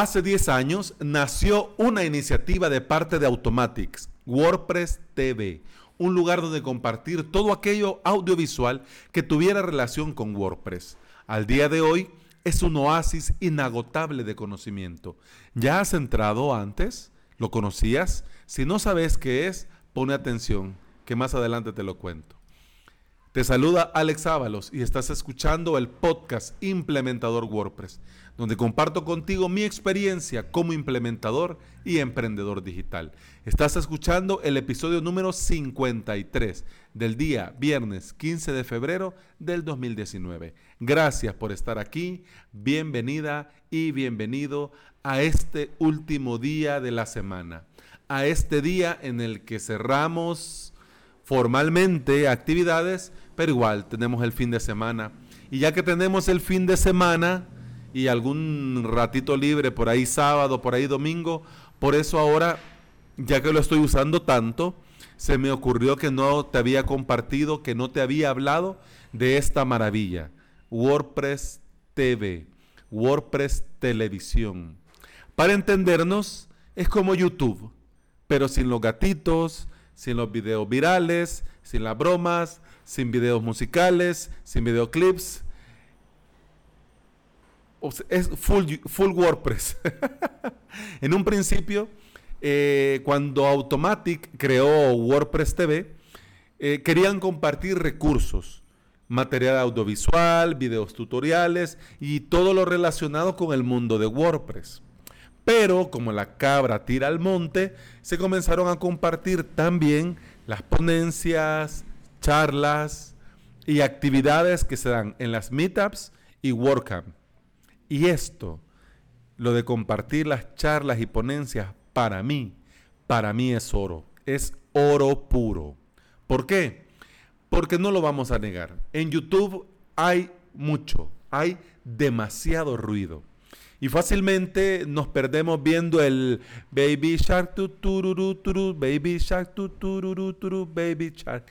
Hace 10 años nació una iniciativa de parte de Automatics, WordPress TV, un lugar donde compartir todo aquello audiovisual que tuviera relación con WordPress. Al día de hoy es un oasis inagotable de conocimiento. ¿Ya has entrado antes? ¿Lo conocías? Si no sabes qué es, pone atención, que más adelante te lo cuento. Te saluda Alex Ábalos y estás escuchando el podcast Implementador WordPress donde comparto contigo mi experiencia como implementador y emprendedor digital. Estás escuchando el episodio número 53 del día viernes 15 de febrero del 2019. Gracias por estar aquí, bienvenida y bienvenido a este último día de la semana, a este día en el que cerramos formalmente actividades, pero igual tenemos el fin de semana. Y ya que tenemos el fin de semana, y algún ratito libre por ahí sábado, por ahí domingo. Por eso ahora, ya que lo estoy usando tanto, se me ocurrió que no te había compartido, que no te había hablado de esta maravilla. WordPress TV, WordPress Televisión. Para entendernos, es como YouTube, pero sin los gatitos, sin los videos virales, sin las bromas, sin videos musicales, sin videoclips, es full, full WordPress. en un principio, eh, cuando Automatic creó WordPress TV, eh, querían compartir recursos, material audiovisual, videos tutoriales y todo lo relacionado con el mundo de WordPress. Pero como la cabra tira al monte, se comenzaron a compartir también las ponencias, charlas y actividades que se dan en las meetups y WordCamp. Y esto, lo de compartir las charlas y ponencias, para mí, para mí es oro. Es oro puro. ¿Por qué? Porque no lo vamos a negar. En YouTube hay mucho, hay demasiado ruido. Y fácilmente nos perdemos viendo el Baby Shark, tu, tururu, Baby Shark, tu, tururu, Baby Shark.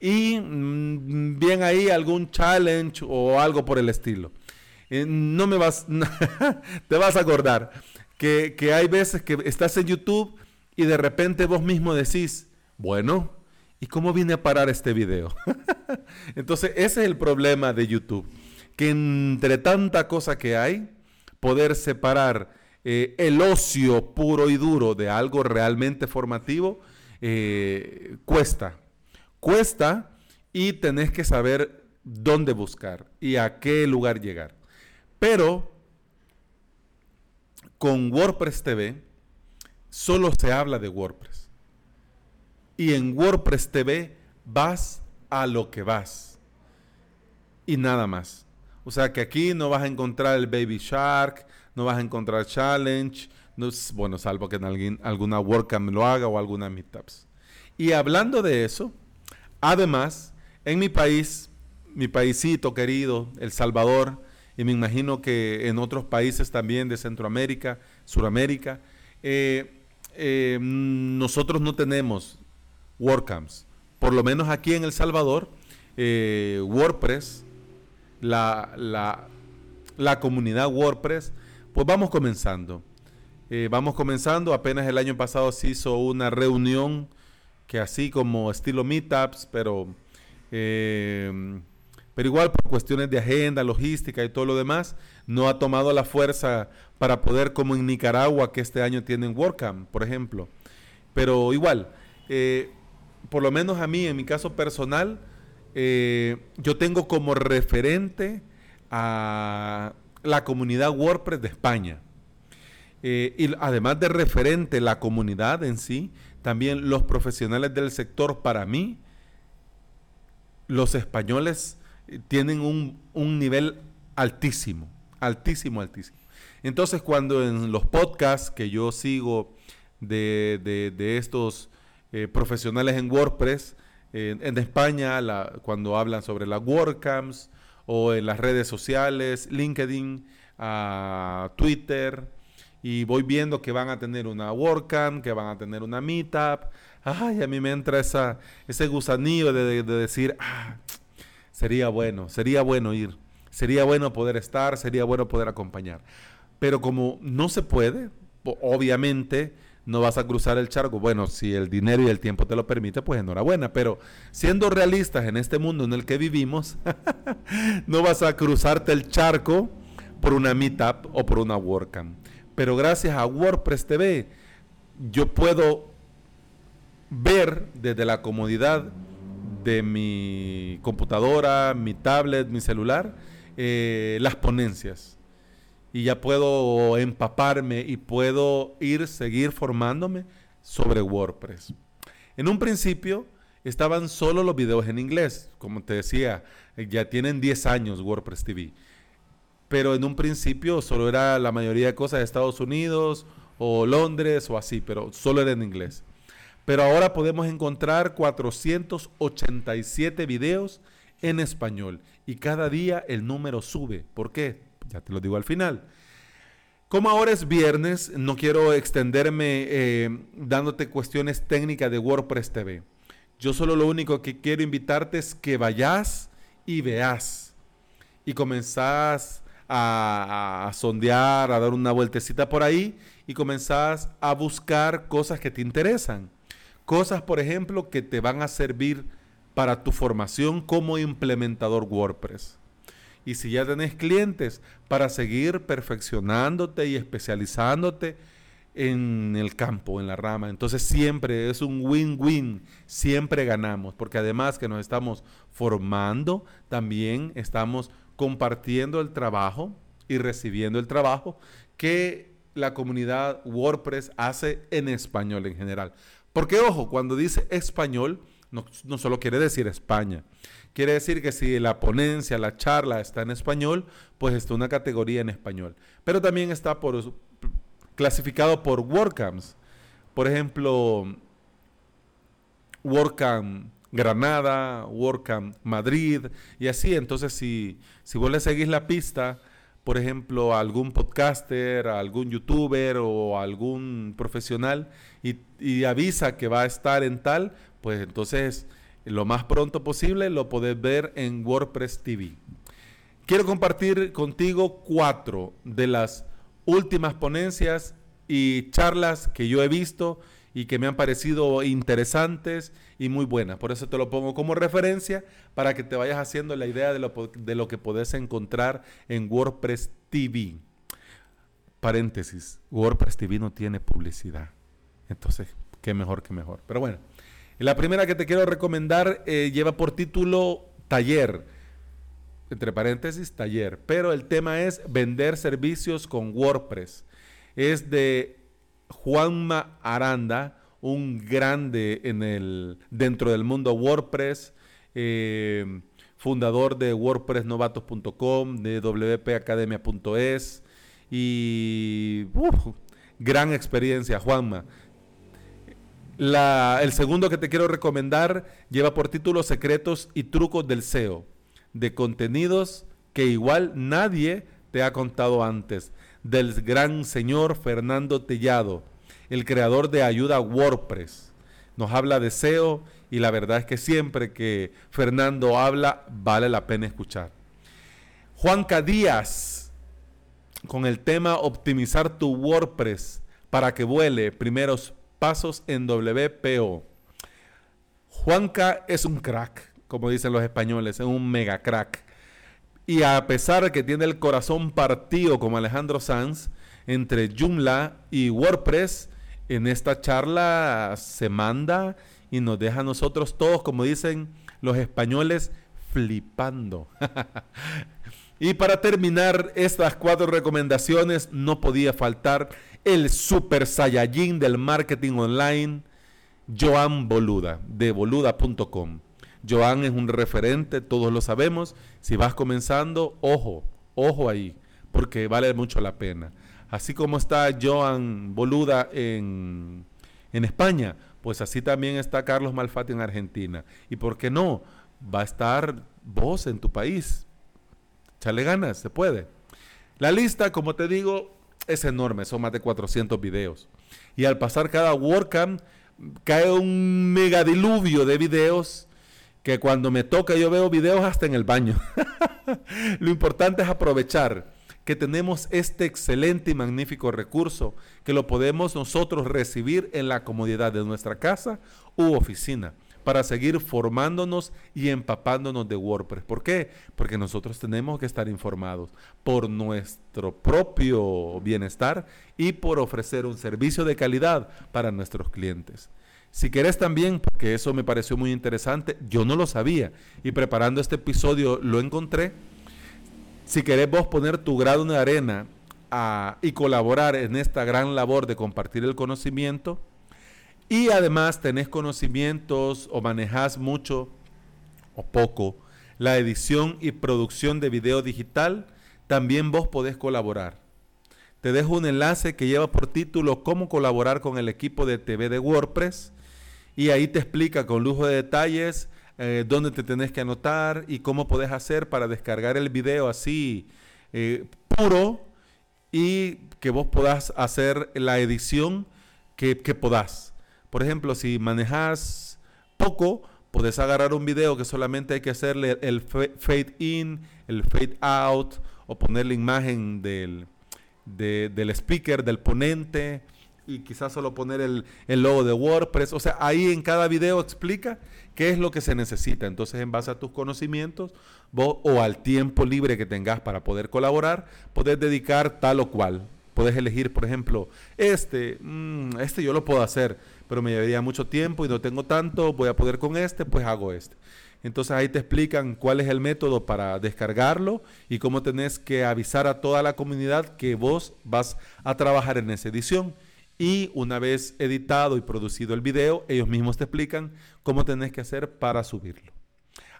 Y mm, bien ahí algún challenge o algo por el estilo. Eh, no me vas, te vas a acordar que, hay veces que estás en YouTube y de repente vos mismo decís, bueno, ¿y cómo viene a parar este video? Entonces, ese es el problema de YouTube, que entre tanta cosa que hay, poder separar eh, el ocio puro y duro de algo realmente formativo, eh, cuesta. Cuesta y tenés que saber dónde buscar y a qué lugar llegar. Pero con WordPress TV solo se habla de WordPress. Y en WordPress TV vas a lo que vas. Y nada más. O sea que aquí no vas a encontrar el Baby Shark, no vas a encontrar Challenge, no, bueno, salvo que en alguien, alguna WordCamp lo haga o alguna Meetups. Y hablando de eso, además, en mi país, mi paisito querido, El Salvador, y me imagino que en otros países también de Centroamérica, Suramérica, eh, eh, nosotros no tenemos WordCamps. Por lo menos aquí en El Salvador, eh, WordPress, la, la, la, comunidad WordPress, pues vamos comenzando. vamos comenzando, apenas el año pasado se hizo una reunión que así como estilo meetups, pero pero igual por cuestiones de agenda, logística y todo lo demás, no ha tomado la fuerza para poder, como en Nicaragua, que este año tienen WordCamp, por ejemplo. Pero igual, eh, por lo menos a mí, en mi caso personal, eh, yo tengo como referente a la comunidad WordPress de España. Eh, y además de referente la comunidad en sí, también los profesionales del sector, para mí, los españoles tienen un, nivel altísimo, altísimo, altísimo. Entonces cuando en los podcasts que yo sigo de, estos eh, profesionales en WordPress, en España, cuando hablan sobre las WordCamps o en las redes sociales, LinkedIn, Twitter, y voy viendo que van a tener una WordCamp, que van a tener una Meetup, ay, a mí me entra esa, ese gusanillo de, de decir, ah, Sería bueno, sería bueno ir. Sería bueno poder estar, sería bueno poder acompañar. Pero como no se puede, obviamente no vas a cruzar el charco. Bueno, si el dinero y el tiempo te lo permite, pues enhorabuena. Pero siendo realistas en este mundo en el que vivimos, no vas a cruzarte el charco por una Meetup o por una WordCamp. Pero gracias a WordPress TV, yo puedo ver desde la comodidad de mi computadora, mi tablet, mi celular, eh, las ponencias y ya puedo empaparme y puedo ir, seguir formándome sobre WordPress. En un principio estaban solo los videos en inglés, como te decía, ya tienen 10 años WordPress TV. Pero en un principio solo era la mayoría de cosas de Estados Unidos o Londres o así, pero solo era en inglés. Pero ahora podemos encontrar 487 videos en español y cada día el número sube. ¿Por qué? Ya te lo digo al final. Como ahora es viernes, no quiero extenderme eh, dándote cuestiones técnicas de WordPress TV. Yo solo lo único que quiero invitarte es que vayas y veas y comenzás a, a, sondear, a dar una vueltecita por ahí y comenzás a buscar cosas que te interesan. Cosas, por ejemplo, que te van a servir para tu formación como implementador WordPress y si ya tenés clientes para seguir perfeccionándote y especializándote en el campo, en la rama. Entonces siempre es un win-win, siempre ganamos, porque además que nos estamos formando, también estamos compartiendo el trabajo y recibiendo el trabajo que la comunidad WordPress hace en español en general. Porque ojo, cuando dice español, no, solo quiere decir España. Quiere decir que si la ponencia, la charla está en español, pues está una categoría en español. Pero también está por, clasificado por WordCamps. Por ejemplo, WordCamp Granada, WordCamp Madrid y así. Entonces, si, si vos le seguís la pista, por ejemplo, algún podcaster, algún youtuber o algún profesional y, y avisa que va a estar en tal, pues entonces lo más pronto posible lo podés ver en WordPress TV. Quiero compartir contigo cuatro de las últimas ponencias y charlas que yo he visto y que me han parecido interesantes y muy buenas. Por eso te lo pongo como referencia para que te vayas haciendo la idea de lo, de lo que podés encontrar en WordPress TV. Paréntesis, WordPress TV no tiene publicidad. Entonces, qué mejor que mejor. Pero bueno. La primera que te quiero recomendar eh, lleva por título Taller, entre paréntesis, taller, pero el tema es vender servicios con WordPress. Es de Juanma Aranda, un grande en el, dentro del mundo WordPress, eh, fundador de WordPressnovatos.com, de wpacademia.es y gran experiencia, Juanma. El segundo que te quiero recomendar lleva por título Secretos y Trucos del SEO, de contenidos que igual nadie te ha contado antes, del gran señor Fernando Tellado, el creador de Ayuda WordPress. Nos habla de SEO y la verdad es que siempre que Fernando habla vale la pena escuchar. Juanca Díaz, con el tema Optimizar tu WordPress para que vuele primeros pasos en WPO. Juanca es un crack, como dicen los españoles, es un mega crack. Y a pesar que tiene el corazón partido como Alejandro Sanz, entre Joomla y WordPress, en esta charla se manda y nos deja a nosotros todos, como dicen los españoles, flipando. y para terminar estas cuatro recomendaciones, no podía faltar el super saiyajin del marketing online, Joan Boluda, de boluda.com. Joan es un referente, todos lo sabemos. Si vas comenzando, ojo, ojo ahí, porque vale mucho la pena. Así como está Joan Boluda en, en España, pues así también está Carlos Malfatti en Argentina. ¿Y por qué no? Va a estar vos en tu país. Chale ganas, se puede. La lista, como te digo, es enorme, son más de 400 videos. Y al pasar cada WordCamp cae un megadiluvio de videos que cuando me toca yo veo videos hasta en el baño. Lo importante es aprovechar que tenemos este excelente y magnífico recurso que lo podemos nosotros recibir en la comodidad de nuestra casa u oficina para seguir formándonos y empapándonos de WordPress. ¿Por qué? Porque nosotros tenemos que estar informados por nuestro propio bienestar y por ofrecer un servicio de calidad para nuestros clientes. Si querés también, porque eso me pareció muy interesante, yo no lo sabía y preparando este episodio lo encontré. Si querés vos poner tu grado de arena y colaborar en esta gran labor de compartir el conocimiento, y además tenés conocimientos o manejas mucho o poco la edición y producción de video digital, también vos podés colaborar. Te dejo un enlace que lleva por título Cómo colaborar con el equipo de TV de WordPress y ahí te explica con lujo de detalles eh, dónde te tenés que anotar y cómo podés hacer para descargar el video así eh, puro y que vos podás hacer la edición que, que podás. Por ejemplo, si manejas poco, puedes agarrar un video que solamente hay que hacerle el fade in, el fade out, o poner la imagen del, del speaker, del ponente, y quizás solo poner el, el, logo de WordPress. O sea, ahí en cada video explica qué es lo que se necesita. Entonces, en base a tus conocimientos vos, o al tiempo libre que tengas para poder colaborar, puedes dedicar tal o cual. Puedes elegir, por ejemplo, este, mm, este yo lo puedo hacer, pero me llevaría mucho tiempo y no tengo tanto, voy a poder con este, pues hago este. Entonces ahí te explican cuál es el método para descargarlo y cómo tenés que avisar a toda la comunidad que vos vas a trabajar en esa edición. Y una vez editado y producido el video, ellos mismos te explican cómo tenés que hacer para subirlo.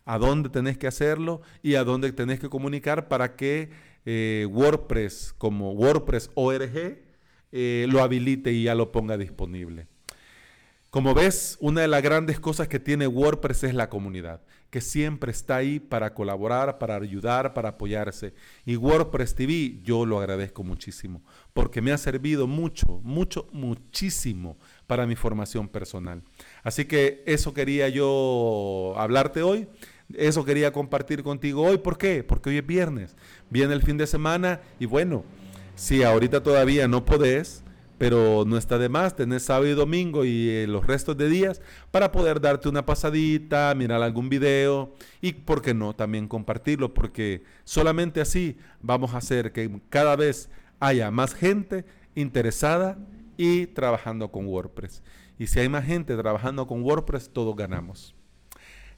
A dónde tenés que hacerlo y a dónde tenés que comunicar para que eh, WordPress como WordPress ORG eh, lo habilite y ya lo ponga disponible. Como ves, una de las grandes cosas que tiene WordPress es la comunidad, que siempre está ahí para colaborar, para ayudar, para apoyarse. Y WordPress TV yo lo agradezco muchísimo, porque me ha servido mucho, mucho, muchísimo para mi formación personal. Así que eso quería yo hablarte hoy. Eso quería compartir contigo hoy. ¿Por qué? Porque hoy es viernes. Viene el fin de semana y bueno, si ahorita todavía no podés, pero no está de más tener sábado y domingo y eh, los restos de días para poder darte una pasadita, mirar algún video y, ¿por qué no?, también compartirlo, porque solamente así vamos a hacer que cada vez haya más gente interesada y trabajando con WordPress. Y si hay más gente trabajando con WordPress, todos ganamos.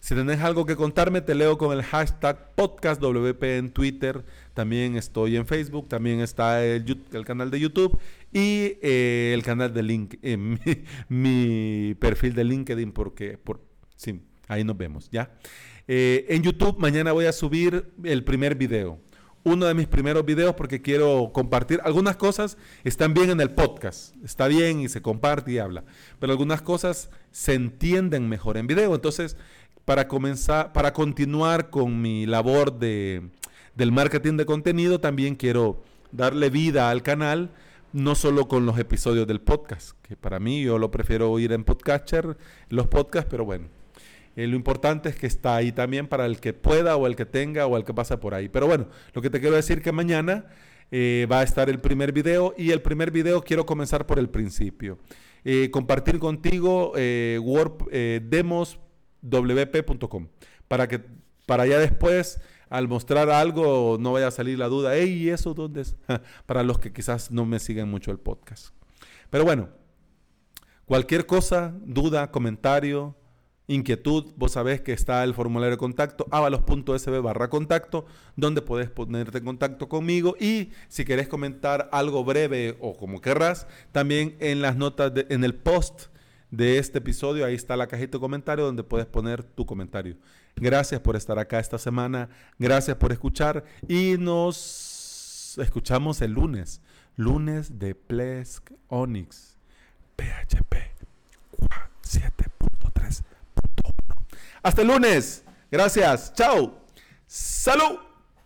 Si tenés algo que contarme, te leo con el hashtag podcastwp en Twitter. También estoy en Facebook, también está el, canal de YouTube y eh, el canal de link, eh, mi, perfil de LinkedIn, porque por, sí, ahí nos vemos, ¿ya? Eh, en YouTube mañana voy a subir el primer video uno de mis primeros videos porque quiero compartir. Algunas cosas están bien en el podcast, está bien y se comparte y habla, pero algunas cosas se entienden mejor en video. Entonces, para comenzar, para continuar con mi labor de, del marketing de contenido, también quiero darle vida al canal, no solo con los episodios del podcast, que para mí yo lo prefiero oír en Podcatcher, los podcasts, pero bueno, eh, lo importante es que está ahí también para el que pueda o el que tenga o el que pasa por ahí. Pero bueno, lo que te quiero decir que mañana eh, va a estar el primer video y el primer video quiero comenzar por el principio. Eh, compartir contigo Word, demos wp.com para que para ya después al mostrar algo no vaya a salir la duda, hey, ¿y eso dónde es? para los que quizás no me siguen mucho el podcast. Pero bueno, cualquier cosa, duda, comentario, inquietud, vos sabés que está el formulario de contacto, avalos.sb barra contacto, donde podés ponerte en contacto conmigo y si querés comentar algo breve o como querrás, también en las notas, en el post de este episodio. Ahí está la cajita de comentarios donde puedes poner tu comentario. Gracias por estar acá esta semana. Gracias por escuchar. Y nos escuchamos el lunes. Lunes de Plesk Onyx. PHP 7.3.1. Hasta el lunes. Gracias. Chao. Salud.